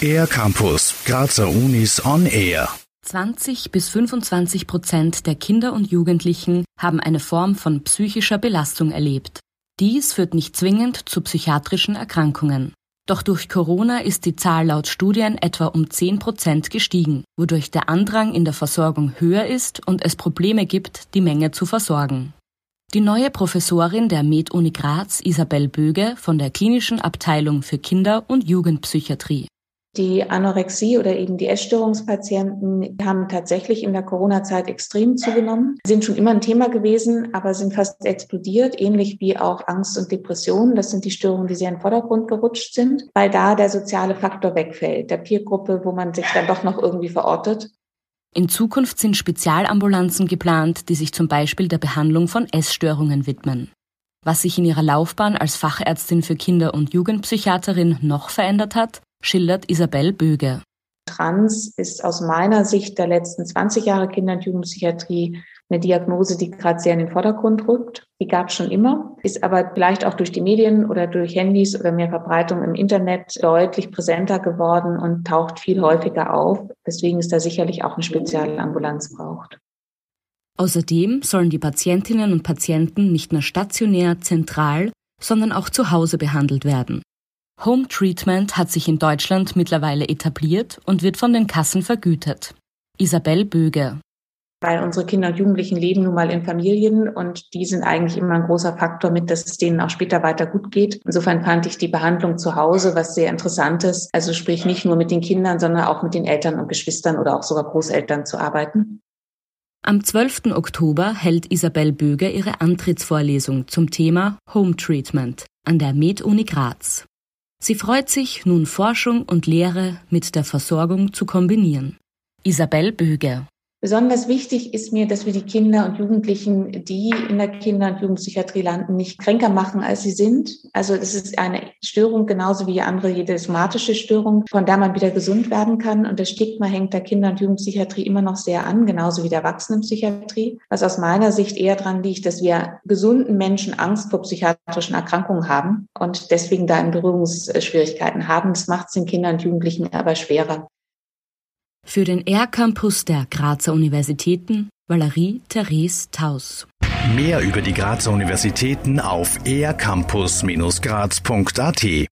Air Campus, Grazer Unis on Air. 20 bis 25 Prozent der Kinder und Jugendlichen haben eine Form von psychischer Belastung erlebt. Dies führt nicht zwingend zu psychiatrischen Erkrankungen. Doch durch Corona ist die Zahl laut Studien etwa um 10 Prozent gestiegen, wodurch der Andrang in der Versorgung höher ist und es Probleme gibt, die Menge zu versorgen. Die neue Professorin der Med-Uni Graz, Isabel Böge, von der Klinischen Abteilung für Kinder- und Jugendpsychiatrie. Die Anorexie oder eben die Essstörungspatienten haben tatsächlich in der Corona-Zeit extrem zugenommen, sind schon immer ein Thema gewesen, aber sind fast explodiert, ähnlich wie auch Angst und Depression. Das sind die Störungen, die sehr in den Vordergrund gerutscht sind, weil da der soziale Faktor wegfällt, der Peergruppe, wo man sich dann doch noch irgendwie verortet. In Zukunft sind Spezialambulanzen geplant, die sich zum Beispiel der Behandlung von Essstörungen widmen. Was sich in ihrer Laufbahn als Fachärztin für Kinder- und Jugendpsychiaterin noch verändert hat, schildert Isabel Böge. Trans ist aus meiner Sicht der letzten 20 Jahre Kinder- und Jugendpsychiatrie eine Diagnose, die gerade sehr in den Vordergrund rückt. Die gab es schon immer, ist aber vielleicht auch durch die Medien oder durch Handys oder mehr Verbreitung im Internet deutlich präsenter geworden und taucht viel häufiger auf, weswegen es da sicherlich auch eine Spezialambulanz braucht. Außerdem sollen die Patientinnen und Patienten nicht nur stationär, zentral, sondern auch zu Hause behandelt werden. Home Treatment hat sich in Deutschland mittlerweile etabliert und wird von den Kassen vergütet. Isabel Böge. Weil unsere Kinder und Jugendlichen leben nun mal in Familien und die sind eigentlich immer ein großer Faktor mit, dass es denen auch später weiter gut geht. Insofern fand ich die Behandlung zu Hause was sehr Interessantes. Also sprich nicht nur mit den Kindern, sondern auch mit den Eltern und Geschwistern oder auch sogar Großeltern zu arbeiten. Am 12. Oktober hält Isabel Böge ihre Antrittsvorlesung zum Thema Home Treatment an der Med-Uni Graz. Sie freut sich, nun Forschung und Lehre mit der Versorgung zu kombinieren. Isabel Böge Besonders wichtig ist mir, dass wir die Kinder und Jugendlichen, die in der Kinder- und Jugendpsychiatrie landen, nicht kränker machen, als sie sind. Also es ist eine Störung genauso wie andere, jede somatische Störung, von der man wieder gesund werden kann. Und das Stigma hängt der Kinder- und Jugendpsychiatrie immer noch sehr an, genauso wie der Erwachsenenpsychiatrie. Was aus meiner Sicht eher daran liegt, dass wir gesunden Menschen Angst vor psychiatrischen Erkrankungen haben und deswegen da in Berührungsschwierigkeiten haben. Das macht es den Kindern und Jugendlichen aber schwerer. Für den R-Campus der Grazer Universitäten Valerie Therese Taus. Mehr über die Grazer Universitäten auf ercampus-graz.at